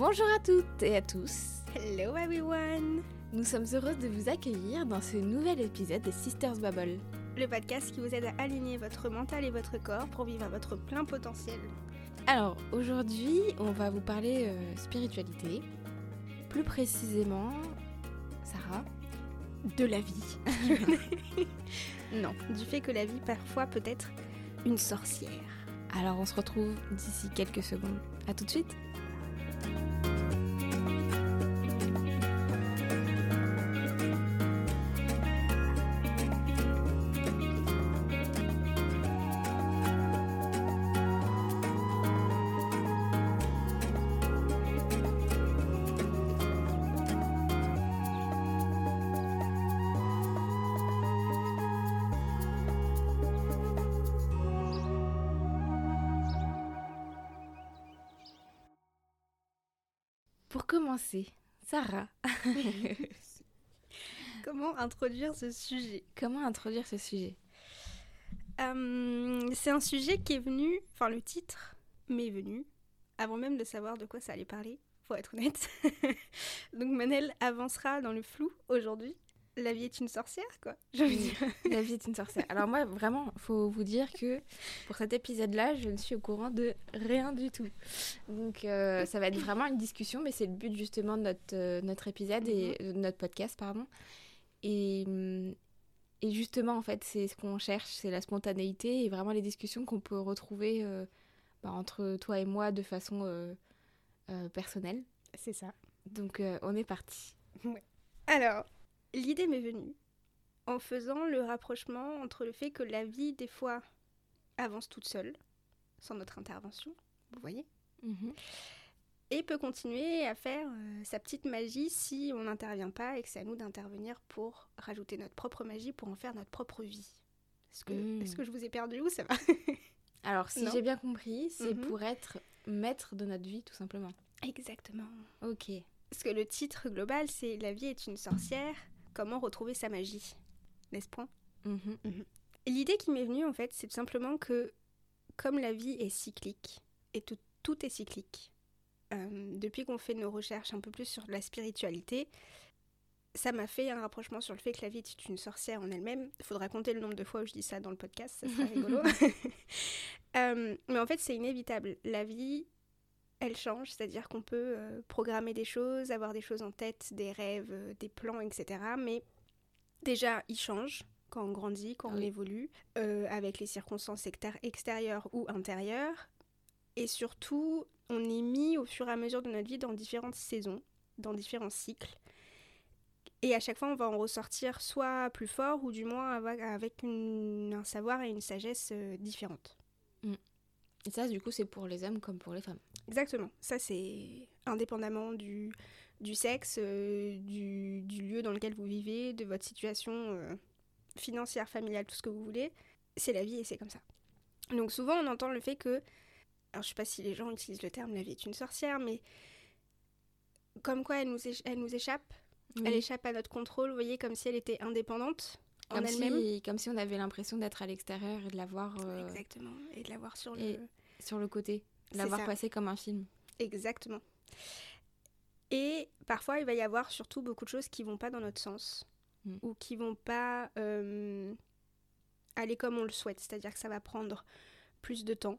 Bonjour à toutes et à tous. Hello everyone. Nous sommes heureux de vous accueillir dans ce nouvel épisode des Sisters Bubble. Le podcast qui vous aide à aligner votre mental et votre corps pour vivre à votre plein potentiel. Alors aujourd'hui, on va vous parler euh, spiritualité. Plus précisément, Sarah, de la vie. non, du fait que la vie parfois peut être une sorcière. Alors on se retrouve d'ici quelques secondes. À tout de suite. Commencer, Sarah, Comment introduire ce sujet? Comment introduire ce sujet? Euh, C'est un sujet qui est venu, enfin le titre m'est venu, avant même de savoir de quoi ça allait parler, pour être honnête. Donc Manel avancera dans le flou aujourd'hui. La vie est une sorcière, quoi. Dire. La vie est une sorcière. Alors moi, vraiment, faut vous dire que pour cet épisode-là, je ne suis au courant de rien du tout. Donc euh, ça va être vraiment une discussion, mais c'est le but justement de notre, euh, notre épisode et de notre podcast, pardon. Et, hum, et justement, en fait, c'est ce qu'on cherche, c'est la spontanéité et vraiment les discussions qu'on peut retrouver euh, bah, entre toi et moi de façon personnelle. C'est ça. Donc on est parti. Alors, l'idée m'est venue en faisant le rapprochement entre le fait que la vie, des fois, avance toute seule, sans notre intervention, vous voyez, et peut continuer à faire euh, sa petite magie si on n'intervient pas et que c'est à nous d'intervenir pour rajouter notre propre magie, pour en faire notre propre vie. Est-ce que, Mm. que je vous ai perdu ou ça va Alors si j'ai bien compris, c'est Mhm. pour être maître de notre vie tout simplement. Exactement. Ok. Parce que le titre global, c'est La vie est une sorcière, comment retrouver sa magie N'est-ce point? Mhm. Et L'idée qui m'est venue, en fait, c'est tout simplement que, comme la vie est cyclique, et tout, tout est cyclique, euh, depuis qu'on fait nos recherches un peu plus sur la spiritualité, ça m'a fait un rapprochement sur le fait que la vie est une sorcière en elle-même. Il faudra compter le nombre de fois où je dis ça dans le podcast, ça serait rigolo. Euh, mais en fait, c'est inévitable. La vie, elle change, c'est-à-dire qu'on peut euh, programmer des choses, avoir des choses en tête, des rêves, euh, des plans, etc. Mais déjà, ils changent quand on grandit, quand on Oui. évolue, euh, avec les circonstances extér- extérieures ou intérieures. Et surtout, on est mis au fur et à mesure de notre vie dans différentes saisons, dans différents cycles. Et à chaque fois, on va en ressortir soit plus fort ou du moins avec une- un savoir et une sagesse différentes. Et ça, du coup, c'est pour les hommes comme pour les femmes. Exactement. Ça, c'est indépendamment du, du sexe, euh, du, du lieu dans lequel vous vivez, de votre situation euh, financière, familiale, tout ce que vous voulez. C'est la vie et c'est comme ça. Donc souvent, on entend le fait que... Alors, je sais pas si les gens utilisent le terme « la vie est une sorcière », mais comme quoi elle nous, elle nous échappe. Elle échappe à notre contrôle, vous voyez, comme si elle était indépendante en comme, elle-même. si, comme si on avait l'impression d'être à l'extérieur et de la voir euh, Exactement. Et de l'avoir sur le... sur le côté, de C'est la voir ça. passer comme un film. Exactement. Et parfois, il va y avoir surtout beaucoup de choses qui vont pas dans notre sens Mm. ou qui vont pas euh, aller comme on le souhaite. C'est-à-dire que ça va prendre plus de temps,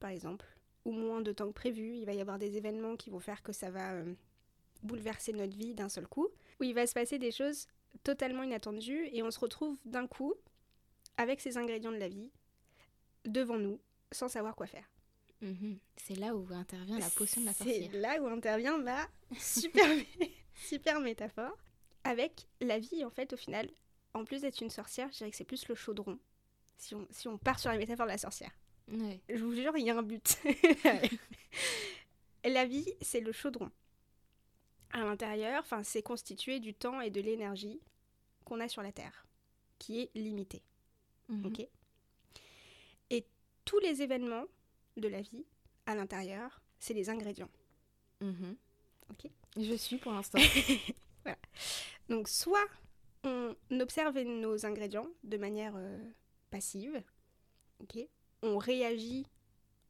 par exemple, ou moins de temps que prévu. Il va y avoir des événements qui vont faire que ça va euh, bouleverser notre vie d'un seul coup, où il va se passer des choses totalement inattendues et on se retrouve d'un coup avec ces ingrédients de la vie devant nous sans savoir quoi faire. Mhm. C'est là où intervient la potion de la C'est sorcière. là où intervient ma super, super métaphore. Avec la vie, en fait, au final, en plus d'être une sorcière, je dirais que c'est plus le chaudron. Si on, si on part sur la métaphore de la sorcière. Ouais. Je vous jure, il y a un but. la vie, c'est le chaudron. À l'intérieur, enfin, c'est constitué du temps et de l'énergie qu'on a sur la Terre, qui est limitée. Mhm. Ok. Et tous les événements de la vie, à l'intérieur, c'est des ingrédients. Mhm. Ok. Je suis pour l'instant. Donc soit on observe nos ingrédients de manière euh, passive, ok on réagit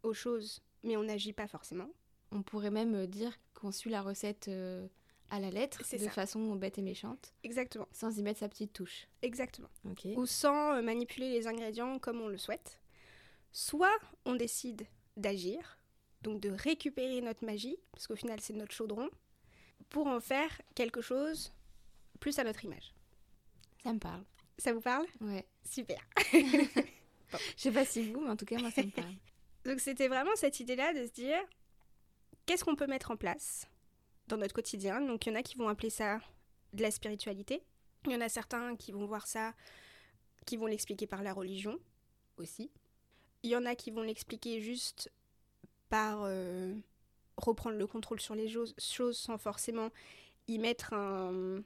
aux choses, mais on n'agit pas forcément. On pourrait même euh, dire qu'on suit la recette euh, à la lettre, C'est de ça. façon bête et méchante, Exactement. sans y mettre sa petite touche. Exactement. Ou sans euh, manipuler les ingrédients comme on le souhaite. Soit on décide d'agir, donc de récupérer notre magie, parce qu'au final c'est notre chaudron, pour en faire quelque chose plus à notre image. Ça me parle. Ça vous parle? Ouais. Super. Je sais pas si vous, mais en tout cas, moi, ça me parle. Donc c'était vraiment cette idée-là de se dire qu'est-ce qu'on peut mettre en place dans notre quotidien? Donc il y en a qui vont appeler ça de la spiritualité. Il y en a certains qui vont voir ça, qui vont l'expliquer par la religion aussi. Il y en a qui vont l'expliquer juste par euh, reprendre le contrôle sur les choses, choses sans forcément y mettre un,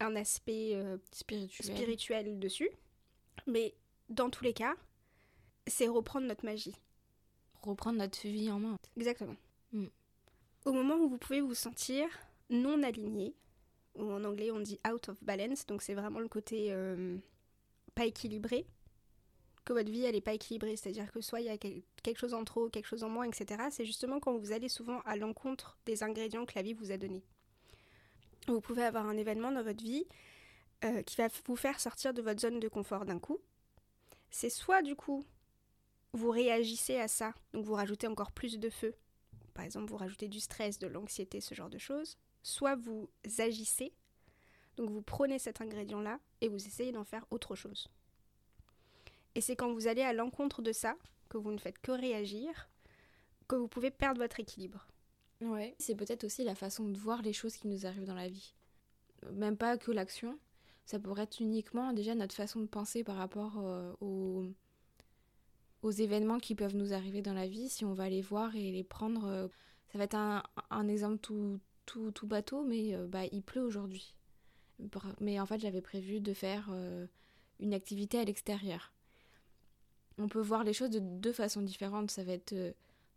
un aspect euh, Spirituel. spirituel dessus. Mais dans tous les cas, c'est reprendre notre magie. Reprendre notre vie en main. Exactement. Mm. Au moment où vous pouvez vous sentir non aligné, ou en anglais on dit out of balance, donc c'est vraiment le côté euh, pas équilibré, que votre vie elle est pas équilibrée, c'est-à-dire que soit il y a quel- quelque chose en trop, quelque chose en moins, etc. C'est justement quand vous allez souvent à l'encontre des ingrédients que la vie vous a donnés. Vous pouvez avoir un événement dans votre vie euh, qui va vous faire sortir de votre zone de confort d'un coup. C'est soit du coup vous réagissez à ça, donc vous rajoutez encore plus de feu. Par exemple, vous rajoutez du stress, de l'anxiété, ce genre de choses. Soit vous agissez, donc vous prenez cet ingrédient-là et vous essayez d'en faire autre chose. Et c'est quand vous allez à l'encontre de ça, que vous ne faites que réagir, que vous pouvez perdre votre équilibre. Ouais. C'est peut-être aussi la façon de voir les choses qui nous arrivent dans la vie. Même pas que l'action. Ça pourrait être uniquement déjà notre façon de penser par rapport euh, aux, aux événements qui peuvent nous arriver dans la vie. Si on va les voir et les prendre. euh, ça va être un, exemple tout, tout, tout bateau, mais euh, bah, il pleut aujourd'hui. Mais en fait, j'avais prévu de faire euh, une activité à l'extérieur. On peut voir les choses de deux façons différentes. Ça va être.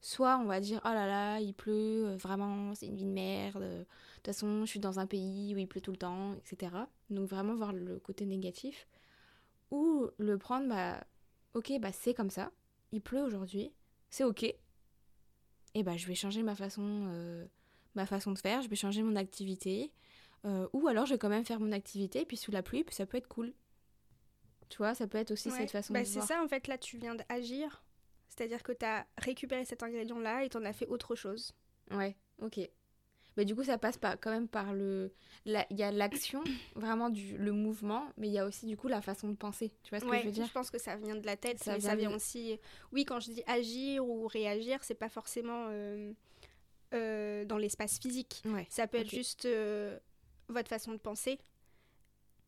Soit on va dire oh là là, il pleut, vraiment, c'est une vie de merde. De toute façon, je suis dans un pays où il pleut tout le temps, etc. Donc vraiment voir le côté négatif. Ou le prendre, bah, ok, bah c'est comme ça, il pleut aujourd'hui, c'est ok. Et bah je vais changer ma façon, euh, ma façon de faire, je vais changer mon activité. euh, ou alors je vais quand même faire mon activité, puis sous la pluie, puis ça peut être cool. Tu vois, ça peut être aussi Ouais. cette façon Bah, de c'est ça, en fait, là, tu viens d'agir. C'est-à-dire que tu as récupéré cet ingrédient-là et tu en as fait autre chose. Ouais, ok. Mais du coup, ça passe pas, quand même par le. la- Il y a l'action, vraiment du, le mouvement, mais il y a aussi du coup la façon de penser. Tu vois ce que je veux dire pense que ça vient de la tête, Ça mais vient ça vient de- aussi. Oui, quand je dis agir ou réagir, c'est pas forcément euh, euh, dans l'espace physique. Ouais. Ça peut être juste euh, votre façon de penser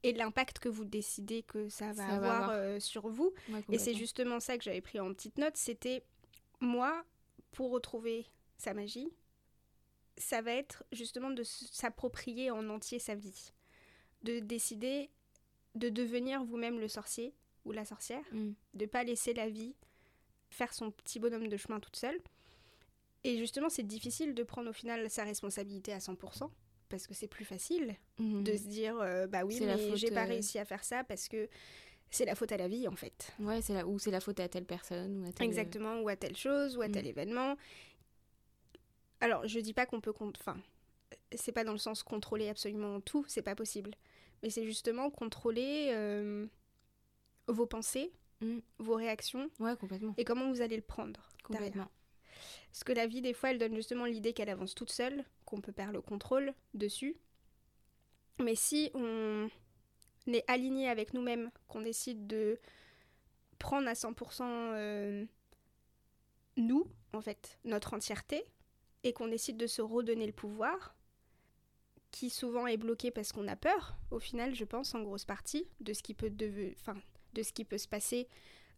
et l'impact que vous décidez que ça va Ça va avoir, sur vous. Ouais, Et c'est justement ça que j'avais pris en petite note, c'était moi, pour retrouver sa magie, ça va être justement de s'approprier en entier sa vie. De décider de devenir vous-même le sorcier ou la sorcière, Mm. de pas laisser la vie faire son petit bonhomme de chemin toute seule. Et justement, c'est difficile de prendre au final sa responsabilité à 100%, parce que c'est plus facile Mhm. de se dire, euh, bah oui, mais j'ai pas euh, réussi à faire ça parce que c'est la faute à la vie en fait. Ouais, c'est la... ou c'est la faute à telle personne ou à telle. Exactement, ou à telle chose, ou à tel Mm. événement. Alors, je dis pas qu'on peut. Enfin, c'est pas dans le sens contrôler absolument tout, c'est pas possible. Mais c'est justement contrôler euh, vos pensées, Mm. vos réactions Ouais, complètement. et comment vous allez le prendre. derrière. Complètement. Parce que la vie, des fois, elle donne justement l'idée qu'elle avance toute seule, qu'on peut perdre le contrôle dessus. Mais si on est aligné avec nous-mêmes, qu'on décide de prendre à 100% euh, nous, en fait, notre entièreté, et qu'on décide de se redonner le pouvoir, qui souvent est bloqué parce qu'on a peur, au final, je pense, en grosse partie, de ce qui peut, deve- enfin, de ce qui peut se passer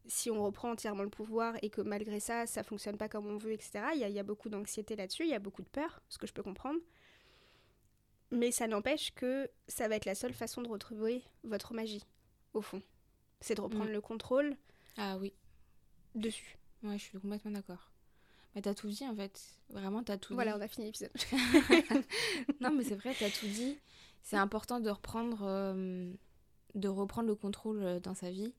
si on reprend entièrement le pouvoir et que malgré ça, ça fonctionne pas comme on veut, etc. Il y a, il y a beaucoup d'anxiété là-dessus, il y a beaucoup de peur, ce que je peux comprendre. Mais ça n'empêche que ça va être la seule façon de retrouver votre magie, au fond. C'est de reprendre Mm. le contrôle Ah oui, dessus. ouais, je suis complètement d'accord. Mais t'as tout dit en fait. Vraiment, t'as tout Voilà, dit. on a fini l'épisode. non, mais c'est vrai, t'as tout dit. C'est important de reprendre, euh, de reprendre le contrôle euh, dans sa vie.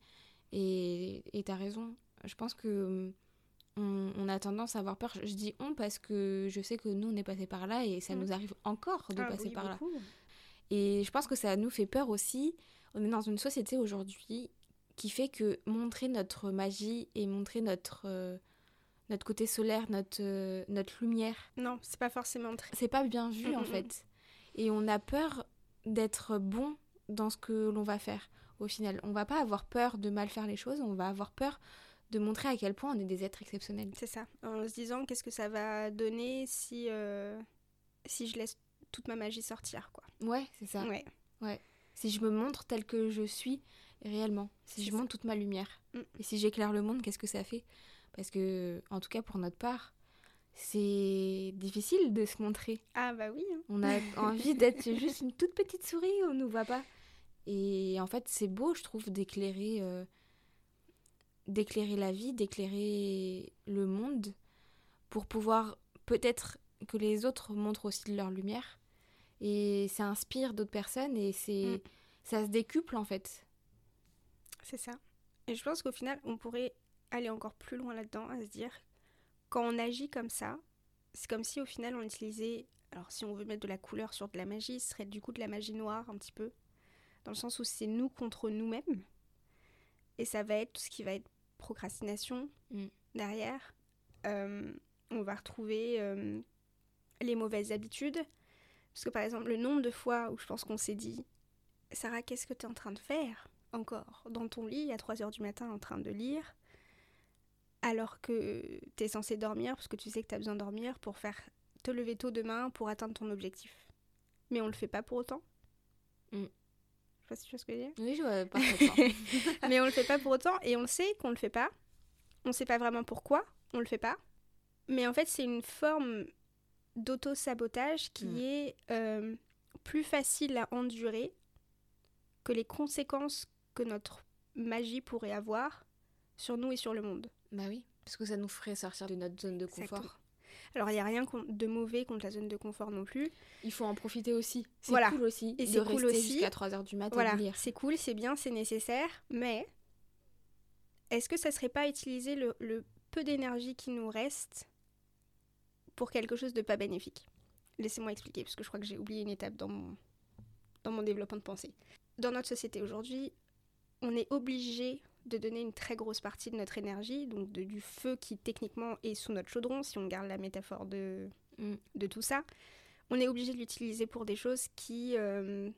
Et t'as raison. Je pense que euh, on, a tendance à avoir peur. Je dis on parce que je sais que nous, on est passé par là et ça Mm. nous arrive encore de Ah passer oui, par là. Et je pense que ça nous fait peur aussi. On est dans une société aujourd'hui qui fait que montrer notre magie et montrer notre, euh, notre côté solaire, notre, euh, notre lumière, Non, c'est pas forcément très. c'est pas bien vu en fait. Et on a peur d'être bon dans ce que l'on va faire au final. On va pas avoir peur de mal faire les choses, on va avoir peur de montrer à quel point on est des êtres exceptionnels. C'est ça. En se disant qu'est-ce que ça va donner si, euh, si je laisse toute ma magie sortir, quoi. Ouais, c'est ça. Ouais. Si je me montre tel que je suis réellement, si je ça. montre toute ma lumière, Mm. et si j'éclaire le monde, qu'est-ce que ça fait? Parce que, en tout cas pour notre part, c'est difficile de se montrer. Ah bah oui. hein. On a envie d'être juste une toute petite souris, on nous voit pas. Et en fait, c'est beau, je trouve, d'éclairer, euh, d'éclairer la vie, d'éclairer le monde, pour pouvoir peut-être que les autres montrent aussi de leur lumière. Et ça inspire d'autres personnes et c'est, Mm. ça se décuple en fait. C'est ça. Et je pense qu'au final, on pourrait aller encore plus loin là-dedans, à se dire, quand on agit comme ça, c'est comme si au final on utilisait, alors si on veut mettre de la couleur sur de la magie, ce serait du coup de la magie noire un petit peu, dans le sens où c'est nous contre nous-mêmes. Et ça va être tout ce qui va être procrastination Mm. derrière. Euh, on va retrouver euh, les mauvaises habitudes. Parce que par exemple, le nombre de fois où je pense qu'on s'est dit, Sarah, qu'est-ce que tu es en train de faire encore? Dans ton lit à 3h du matin en train de lire alors que tu es censé dormir parce que tu sais que tu as besoin de dormir pour faire te lever tôt demain pour atteindre ton objectif. Mais on le fait pas pour autant. Mm. Je sais pas si tu vois ce que je veux dire. Oui, je vois parfaitement. Mais on le fait pas pour autant et on sait qu'on le fait pas. On sait pas vraiment pourquoi on le fait pas. Mais en fait, c'est une forme d'auto-sabotage qui Mm. est euh, plus facile à endurer que les conséquences que notre magie pourrait avoir sur nous et sur le monde. bah oui, parce que ça nous ferait sortir de notre zone de confort. Exactement. Alors, il n'y a rien de mauvais contre la zone de confort non plus. Il faut en profiter aussi. C'est Voilà. cool aussi Et de c'est cool rester aussi. jusqu'à 3h du matin Voilà, lire. c'est cool, c'est bien, c'est nécessaire, mais est-ce que ça serait pas utiliser le, le peu d'énergie qui nous reste pour quelque chose de pas bénéfique? Laissez-moi expliquer, parce que je crois que j'ai oublié une étape dans mon, dans mon développement de pensée. Dans notre société aujourd'hui, on est obligé de donner une très grosse partie de notre énergie, donc de- du feu qui techniquement est sous notre chaudron, si on garde la métaphore de, Mm. de tout ça. On est obligé de l'utiliser pour des choses qui... euh,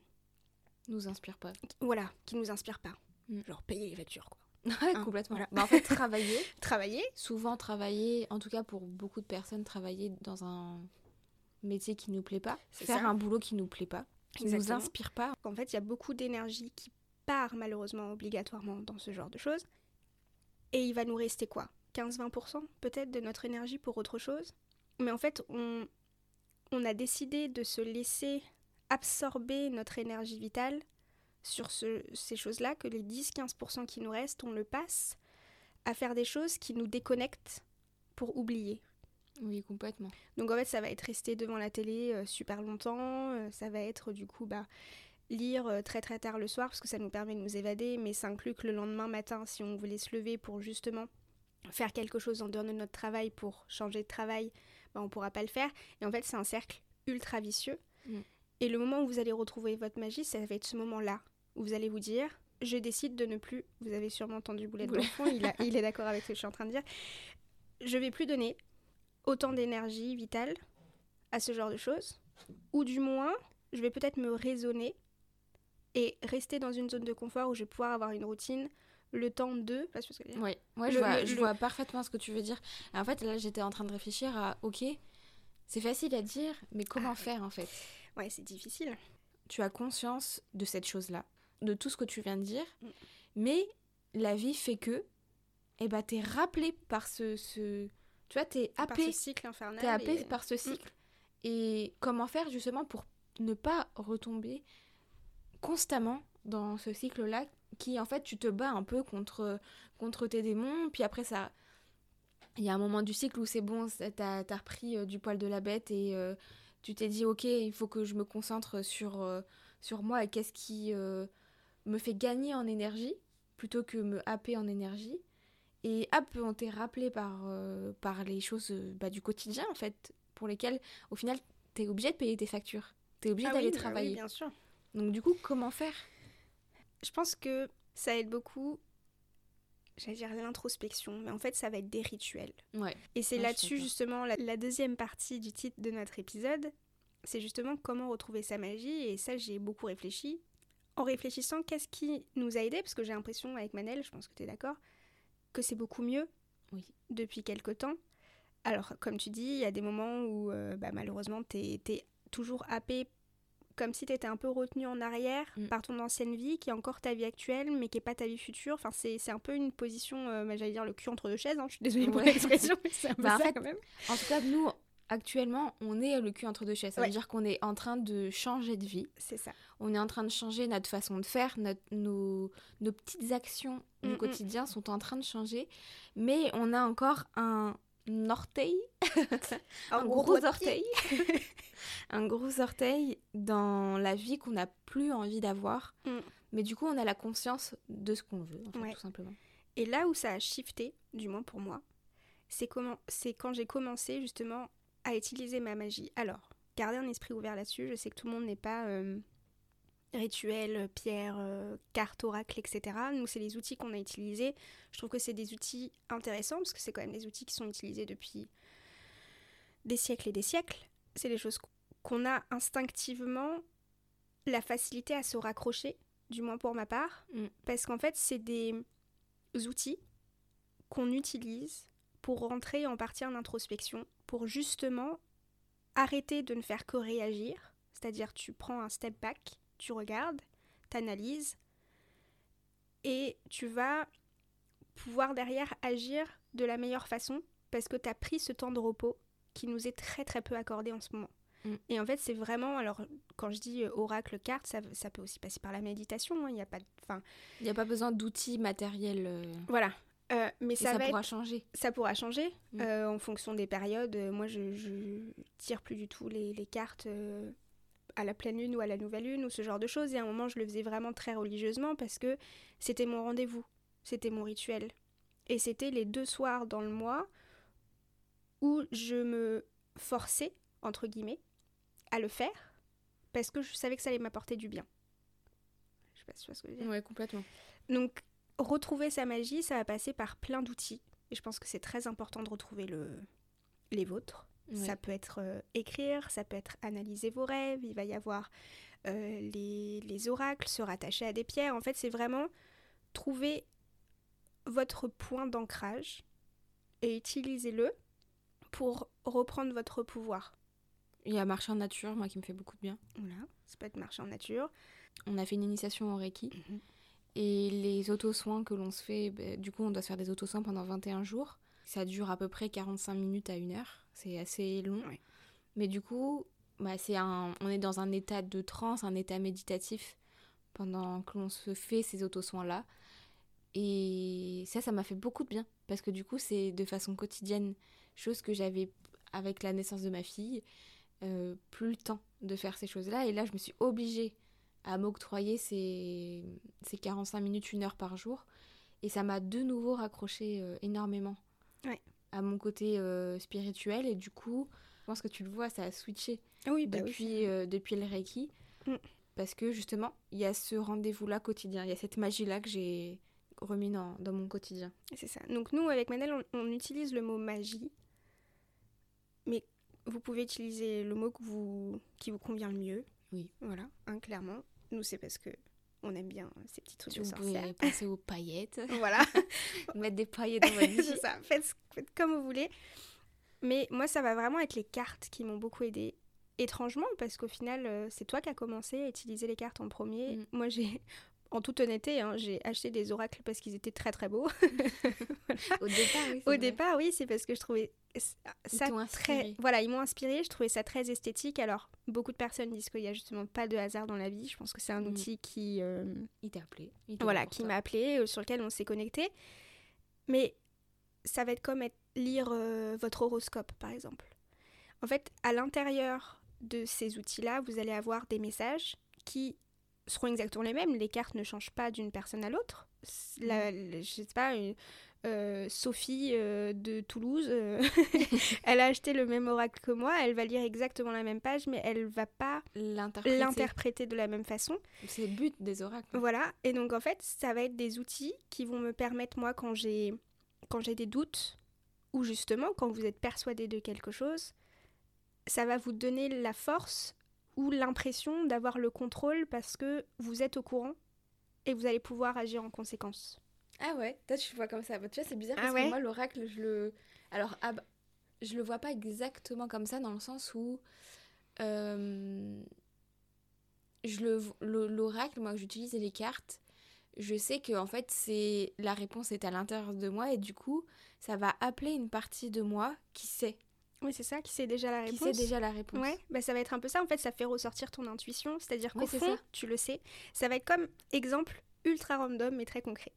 Nous inspire pas. voilà, qui nous inspirent pas. Mm. Genre payer les factures, quoi. Ouais, Hein, complètement. voilà. Bah, en fait, travailler, Travailler, souvent travailler, en tout cas pour beaucoup de personnes, travailler dans un métier qui nous plaît pas, faire ça. un boulot qui nous plaît pas, qui nous Exactement. inspire pas. en fait, il y a beaucoup d'énergie qui part malheureusement obligatoirement dans ce genre de choses. Et il va nous rester quoi? 15-20% peut-être de notre énergie pour autre chose? Mais en fait, on, on a décidé de se laisser absorber notre énergie vitale sur ce- ces choses-là, que les 10-15% qui nous restent, on le passe à faire des choses qui nous déconnectent pour oublier. Oui, complètement. Donc en fait, ça va être rester devant la télé euh, super longtemps, euh, ça va être du coup bah, lire euh, très très tard le soir parce que ça nous permet de nous évader, mais ça inclut que le lendemain matin, si on voulait se lever pour justement faire quelque chose en dehors de notre travail pour changer de travail, bah, on pourra pas le faire. Et en fait, c'est un cercle ultra vicieux. Mm. Et le moment où vous allez retrouver votre magie, ça va être ce moment-là où vous allez vous dire je décide de ne plus, vous avez sûrement entendu Boulette Boulette. d'enfant, il, a- il est d'accord avec ce que je suis en train de dire, je vais plus donner autant d'énergie vitale à ce genre de choses, ou du moins, je vais peut-être me raisonner et rester dans une zone de confort où je vais pouvoir avoir une routine, le temps de... Que. Oui, ouais, je, Le- vois, le- je le- vois parfaitement ce que tu veux dire. Et en fait, là, j'étais en train de réfléchir à, ok, c'est facile à dire, mais comment Ah, faire en fait? Ouais, c'est difficile. Tu as conscience de cette chose-là, de tout ce que tu viens de dire, Mm. mais la vie fait que, eh ben, t'es rappelé par ce, ce... Tu vois, t'es Par happé ce cycle infernal. T'es happé et- par ce cycle. Et comment faire justement pour ne pas retomber constamment dans ce cycle-là qui en fait tu te bats un peu contre, contre tes démons, puis après ça... Il y a un moment du cycle où c'est bon, t'as as repris euh, du poil de la bête et euh, tu t'es dit ok, il faut que je me concentre sur, euh, sur moi et qu'est-ce qui euh, me fait gagner en énergie plutôt que me happer en énergie. Et hop, on t'est rappelé par, par les choses bah, du quotidien, en fait, pour lesquelles, au final, t'es obligé de payer tes factures. T'es obligé Ah d'aller oui, bah oui, travailler. bien sûr. Donc, du coup, comment faire? Je pense que ça aide beaucoup, j'allais dire l'introspection, mais en fait ça va être des rituels. Ouais. Et c'est Ouais, là-dessus justement la, la deuxième partie du titre de notre épisode, c'est justement comment retrouver sa magie, et ça j'y ai beaucoup réfléchi. En réfléchissant, qu'est-ce qui nous a aidé Parce que j'ai l'impression avec Manel, je pense que tu es d'accord, que c'est beaucoup mieux Oui. depuis quelque temps. Alors, comme tu dis, il y a des moments où euh, bah, malheureusement tu es, toujours happé comme si tu étais un peu retenu en arrière Mm. par ton ancienne vie, qui est encore ta vie actuelle, mais qui n'est pas ta vie future. Enfin, c'est un peu une position, euh, bah, j'allais dire le cul entre deux chaises, hein. je suis désolée pour l'expression, mais c'est un peu Bah, en ça fait, quand même. En tout cas, nous, actuellement, on est le cul entre deux chaises. Ça Ouais. veut dire qu'on est en train de changer de vie. C'est ça. On est en train de changer notre façon de faire. Notre, nos, nos petites actions du Mm, mm. quotidien sont en train de changer. Mais on a encore un orteil, un gros, orteil, un gros orteil dans la vie qu'on n'a plus envie d'avoir. Mm. Mais du coup, on a la conscience de ce qu'on veut, en fait, Ouais. tout simplement. Et là où ça a shifté, du moins pour moi, c'est comment, c'est quand j'ai commencé justement à utiliser ma magie. Alors, gardez un esprit ouvert là-dessus. Je sais que tout le monde n'est pas euh, rituel, pierre, euh, carte, oracle, etc. Nous, c'est les outils qu'on a utilisés. Je trouve que c'est des outils intéressants parce que c'est quand même des outils qui sont utilisés depuis des siècles et des siècles. C'est des choses qu'on a instinctivement la facilité à se raccrocher, du moins pour ma part, Mm. parce qu'en fait, c'est des outils qu'on utilise pour rentrer en partie en introspection, pour justement arrêter de ne faire que réagir, c'est-à-dire tu prends un step back, tu regardes, t'analyses, et tu vas pouvoir derrière agir de la meilleure façon, parce que tu as pris ce temps de repos qui nous est très très peu accordé en ce moment. Mm. Et en fait, c'est vraiment, alors quand je dis euh, oracle carte, ça, ça peut aussi passer par la méditation, hein, il n'y a pas. Enfin, Il n'y a pas besoin d'outils matériels. euh, voilà. Euh, mais ça, ça, va pourra être- changer. ça pourra changer Mm. euh, en fonction des périodes. Moi, je, je tire plus du tout les, les cartes à la pleine lune ou à la nouvelle lune ou ce genre de choses. Et à un moment, je le faisais vraiment très religieusement parce que c'était mon rendez-vous, c'était mon rituel. Et c'était les deux soirs dans le mois où je me forçais, entre guillemets, à le faire parce que je savais que ça allait m'apporter du bien. Je sais pas si tu vois ce que je veux dire. Ouais, complètement. Donc, retrouver sa magie, ça va passer par plein d'outils. Et je pense que c'est très important de retrouver le... les vôtres. Ouais. Ça peut être euh, écrire, ça peut être analyser vos rêves, il va y avoir euh, les, les oracles, se rattacher à des pierres. En fait, c'est vraiment trouver votre point d'ancrage et utilisez-le pour reprendre votre pouvoir. Il y a marcher en nature, moi, qui me fait beaucoup de bien. Voilà, ça peut être marcher en nature. On a fait une initiation en Reiki. Mhm. Et les auto-soins que l'on se fait, bah, du coup, on doit se faire des auto-soins pendant 21 jours. Ça dure à peu près 45 minutes à une heure. C'est assez long. Ouais. Mais du coup, bah, c'est un, on est dans un état de transe, un état méditatif pendant que l'on se fait ces auto-soins-là. Et ça, ça m'a fait beaucoup de bien. Parce que du coup, c'est de façon quotidienne, chose que j'avais avec la naissance de ma fille, euh, plus le temps de faire ces choses-là. Et là, je me suis obligée à m'octroyer ces, ces 45 minutes, une heure par jour. Et ça m'a de nouveau raccroché euh, énormément Ouais. à mon côté euh, spirituel. Et du coup, je pense que tu le vois, ça a switché Oui, bah oui. depuis, euh, depuis le Reiki. Mm. Parce que justement, il y a ce rendez-vous-là quotidien. Il y a cette magie-là que j'ai remis dans, dans mon quotidien. C'est ça. Donc nous, avec Manel, on, on utilise le mot magie, mais vous pouvez utiliser le mot que vous, qui vous convient le mieux. Oui. Voilà, hein, clairement. Nous, c'est parce que on aime bien ces petits trucs Si de vous sorcière. pouvez penser aux paillettes, Voilà, mettre des paillettes dans votre vie. c'est ça. Faites, comme vous voulez. Mais moi, ça va vraiment être les cartes qui m'ont beaucoup aidé. Étrangement, parce qu'au final, euh, c'est toi qui as commencé à utiliser les cartes en premier. Mm. Moi, j'ai, en toute honnêteté, hein, j'ai acheté des oracles parce qu'ils étaient très très beaux. Au départ, oui. c'est Au vrai. départ, oui, c'est parce que je trouvais ça t'ont très. Voilà, ils m'ont inspiré. Je trouvais ça très esthétique. Alors, beaucoup de personnes disent qu'il y a justement pas de hasard dans la vie. Je pense que c'est un Mm. outil qui, euh, Il t'a appelé. il voilà, là qui m'a appelé, euh, sur lequel on s'est connecté. Mais ça va être comme être- lire euh, votre horoscope, par exemple. En fait, à l'intérieur de ces outils-là, vous allez avoir des messages qui seront exactement les mêmes. Les cartes ne changent pas d'une personne à l'autre. La- le- je sais pas, une, euh, Sophie euh, de Toulouse, euh, elle a acheté le même oracle que moi, elle va lire exactement la même page, mais elle va pas L'interpréter. l'interpréter de la même façon. C'est le but des oracles. Voilà, et donc en fait, ça va être des outils qui vont me permettre, moi, quand j'ai quand j'ai des doutes, ou justement quand vous êtes persuadé de quelque chose, ça va vous donner la force ou l'impression d'avoir le contrôle parce que vous êtes au courant et vous allez pouvoir agir en conséquence. Ah ouais, toi tu le vois comme ça. Bah, tu vois, c'est bizarre Ah parce ouais que moi, l'oracle, je le. Alors, ah bah, je le vois pas exactement comme ça dans le sens où. euh, je le- l'oracle, moi, que j'utilise les cartes, je sais que en fait, c'est la réponse est à l'intérieur de moi et du coup, ça va appeler une partie de moi qui sait, Oui, c'est ça, qui sait déjà la qui réponse. sait déjà la réponse. Ouais, bah ça va être un peu ça. En fait, ça fait ressortir ton intuition. C'est-à-dire qu'au fond, ça. tu le sais. Ça va être comme exemple ultra random mais très concret.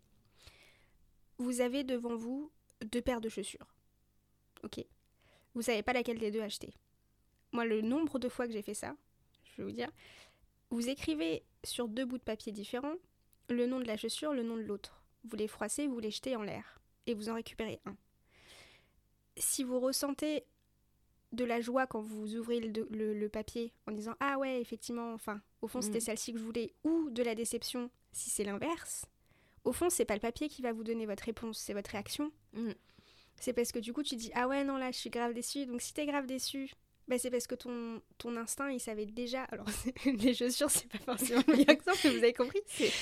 Vous avez devant vous deux paires de chaussures. Ok. Vous savez pas laquelle des deux acheter. Moi, le nombre de fois que j'ai fait ça, je vais vous dire. Vous écrivez sur deux bouts de papier différents le nom de la chaussure, le nom de l'autre. Vous les froissez, vous les jetez en l'air. Et vous en récupérez un. Si vous ressentez de la joie quand vous ouvrez le, le- le papier en disant Ah ouais, effectivement, enfin, au fond, c'était Mm. celle-ci que je voulais, ou de la déception si c'est l'inverse, au fond, c'est pas le papier qui va vous donner votre réponse, c'est votre réaction. Mm. C'est parce que du coup, tu dis Ah ouais, non, là, je suis grave déçue. Donc, si t'es grave déçue, bah, c'est parce que ton, ton instinct, il savait déjà. Alors, les chaussures, c'est pas forcément le meilleur exemple, mais vous avez compris. C'est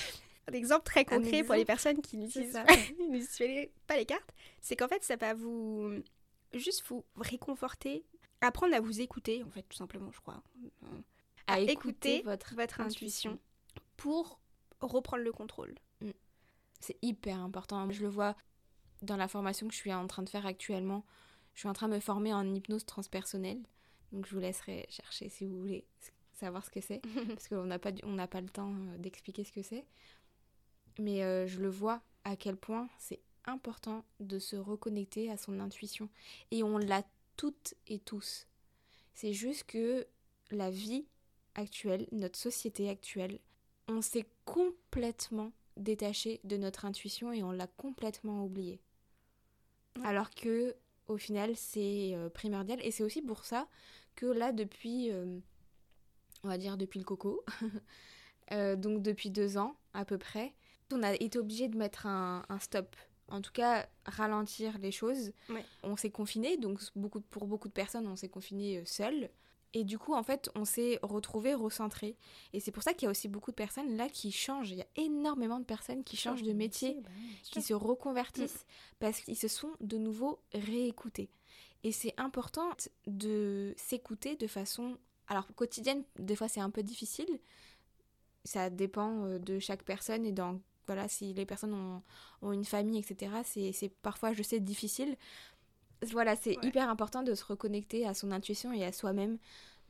un exemple très concret pour les personnes qui n'utilisent ça. pas, n'utilisent pas les cartes. C'est qu'en fait, ça va vous juste vous réconforter, apprendre à vous écouter, en fait, tout simplement, je crois. À, À écouter, écouter votre, Votre intuition pour reprendre le contrôle. C'est hyper important. Je le vois dans la formation que je suis en train de faire actuellement. Je suis en train de me former en hypnose transpersonnelle. Donc je vous laisserai chercher si vous voulez savoir ce que c'est. parce qu'on n'a pas, on pas le temps euh, d'expliquer ce que c'est. Mais euh, je le vois à quel point c'est important de se reconnecter à son intuition. Et on l'a toutes et tous. C'est juste que la vie actuelle, notre société actuelle, on s'est complètement détaché de notre intuition et on l'a complètement oublié. Ouais. Alors que au final c'est euh, primordial et c'est aussi pour ça que là depuis euh, on va dire depuis le coco euh, donc depuis deux ans à peu près on a été obligé de mettre un, un stop en tout cas ralentir les choses Ouais. on s'est confiné donc beaucoup pour beaucoup de personnes on s'est confiné euh, seul et du coup en fait on s'est retrouvé recentré et c'est pour ça qu'il y a aussi beaucoup de personnes là qui changent il y a énormément de personnes qui changent de métier bah qui se reconvertissent parce qu'ils se sont de nouveau réécoutés. Et c'est important de s'écouter de façon... Alors quotidienne, des fois c'est un peu difficile. Ça dépend euh, de chaque personne et dans... Voilà, si les personnes ont, ont une famille, etc., c'est c'est parfois, je sais, difficile. Voilà, c'est Ouais. hyper important de se reconnecter à son intuition et à soi-même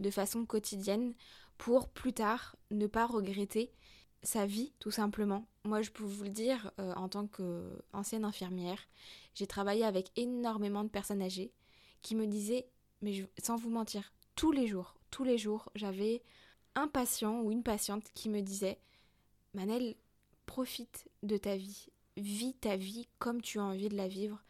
de façon quotidienne pour plus tard ne pas regretter sa vie, tout simplement. Moi, je peux vous le dire, euh, en tant qu'ancienne infirmière, j'ai travaillé avec énormément de personnes âgées qui me disaient, mais je- sans vous mentir, tous les jours, tous les jours, j'avais un patient ou une patiente qui me disait, Manel, profite de ta vie, vis ta vie comme tu as envie de la vivre.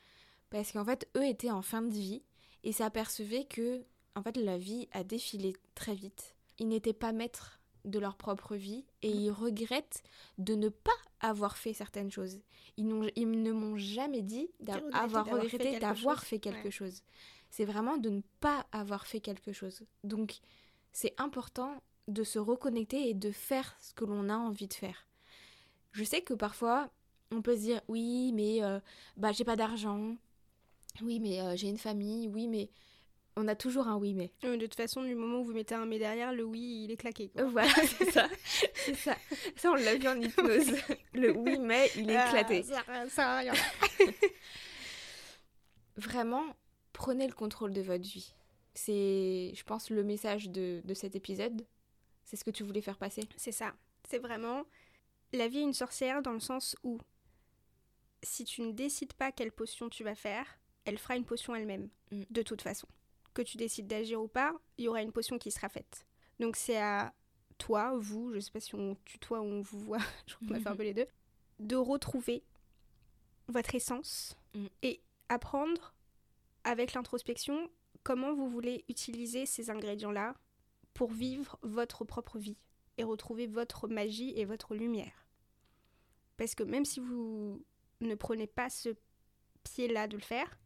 Parce qu'en fait, eux étaient en fin de vie et s'apercevaient que, en fait, la vie a défilé très vite. Ils n'étaient pas maîtres de leur propre vie et ils regrettent de ne pas avoir fait certaines choses. Ils, ils ne m'ont jamais dit d'avoir fait regretté quelque d'avoir fait quelque Ouais. chose. C'est vraiment de ne pas avoir fait quelque chose. Donc, c'est important de se reconnecter et de faire ce que l'on a envie de faire. Je sais que parfois, on peut se dire oui, mais euh, bah j'ai pas d'argent. Oui, mais euh, j'ai une famille. Oui, mais on a toujours un oui, mais. De toute façon, du moment où vous mettez un mais derrière, le oui, il est claqué. quoi. Euh, Voilà, c'est ça. C'est ça. Ça, on l'a vu en hypnose. Le oui, mais il est Ah, éclaté. ça, ça rien. Vraiment, prenez le contrôle de votre vie. C'est, je pense, le message de, de cet épisode. C'est ce que tu voulais faire passer. C'est ça. C'est vraiment la vie est une sorcière dans le sens où si tu ne décides pas quelle potion tu vas faire, elle fera une potion elle-même, Mm. de toute façon. Que tu décides d'agir ou pas, il y aura une potion qui sera faite. Donc c'est à toi, vous, je sais pas si on tutoie ou on vous voit, je crois qu'on a fait un peu les deux, de retrouver votre essence Mm. et apprendre avec l'introspection comment vous voulez utiliser ces ingrédients-là pour vivre votre propre vie et retrouver votre magie et votre lumière. Parce que même si vous ne prenez pas ce pied-là de le faire,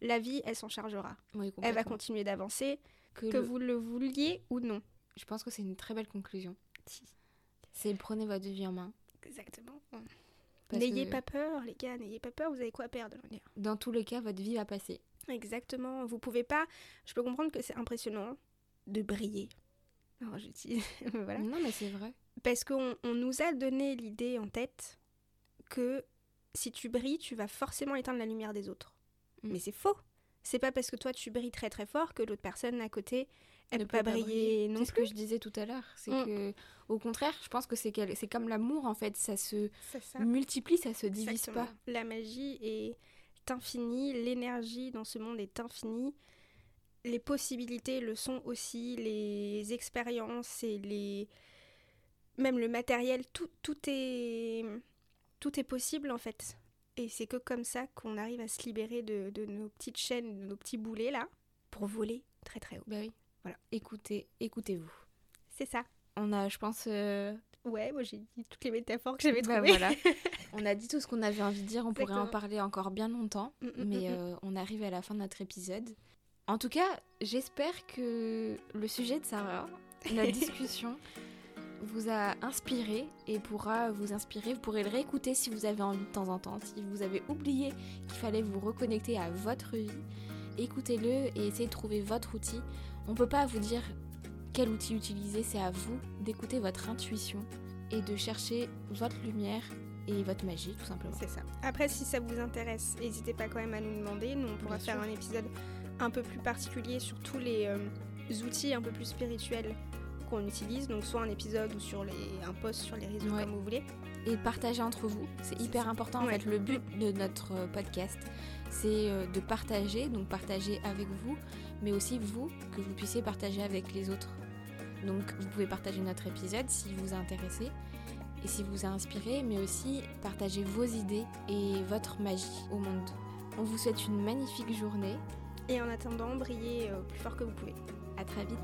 la vie, elle s'en chargera. Oui, Elle va continuer d'avancer, Que que le- vous le vouliez ou non. Je pense que c'est une très belle conclusion. C'est prenez votre vie en main. Exactement. N'ayez que pas peur, les gars, n'ayez pas peur, vous avez quoi perdre. Dans tous les cas, votre vie va passer. Exactement. Vous pouvez pas. Je peux comprendre que c'est impressionnant de briller. Alors, dis. voilà. Non, mais c'est vrai. Parce qu'on on nous a donné l'idée en tête que si tu brilles, tu vas forcément éteindre la lumière des autres. Mm. Mais c'est faux. C'est pas parce que toi tu brilles très très fort que l'autre personne à côté elle Ne peut pas briller non C'est ce que je disais tout à l'heure. C'est Mm. que, au contraire, je pense que c'est c'est comme l'amour en fait. Ça se ça. multiplie, ça se divise Exactement. pas. La magie est infinie, l'énergie dans ce monde est infinie. Les possibilités le sont aussi, les expériences et les même le matériel, tout, tout est tout est possible en fait. Et c'est que comme ça qu'on arrive à se libérer de, de nos petites chaînes, de nos petits boulets là, pour voler très très haut. Bah oui. Voilà. Écoutez, écoutez-vous. C'est ça. On a, je pense. euh, Ouais, moi j'ai dit toutes les métaphores que j'avais bah trouvées. voilà. On a dit tout ce qu'on avait envie de dire. On pourrait en parler encore bien longtemps. Mm, mm, mais mm. euh, on arrive à la fin de notre épisode. En tout cas, j'espère que le sujet de Sarah, notre discussion, vous a inspiré et pourra vous inspirer. Vous pourrez le réécouter si vous avez envie de temps en temps. Si vous avez oublié qu'il fallait vous reconnecter à votre vie, écoutez-le et essayez de trouver votre outil. On peut pas vous dire quel outil utiliser, c'est à vous d'écouter votre intuition et de chercher votre lumière et votre magie, tout simplement. C'est ça. Après, si ça vous intéresse, n'hésitez pas quand même à nous demander. Nous, on pourra Bien faire sûr. un épisode un peu plus particulier sur tous les euh, outils un peu plus spirituels qu'on utilise. Donc, soit un épisode ou sur les, un post sur les réseaux, Ouais. comme vous voulez. et partager entre vous. C'est hyper important. En Ouais. fait, le but de notre euh, podcast, c'est euh, de partager, donc partager avec vous, mais aussi vous, que vous puissiez partager avec les autres. Donc, vous pouvez partager notre épisode si vous a intéressé et si vous a inspiré, mais aussi partager vos idées et votre magie au monde. On vous souhaite une magnifique journée. Et en attendant, brillez euh, plus fort que vous pouvez. À très vite.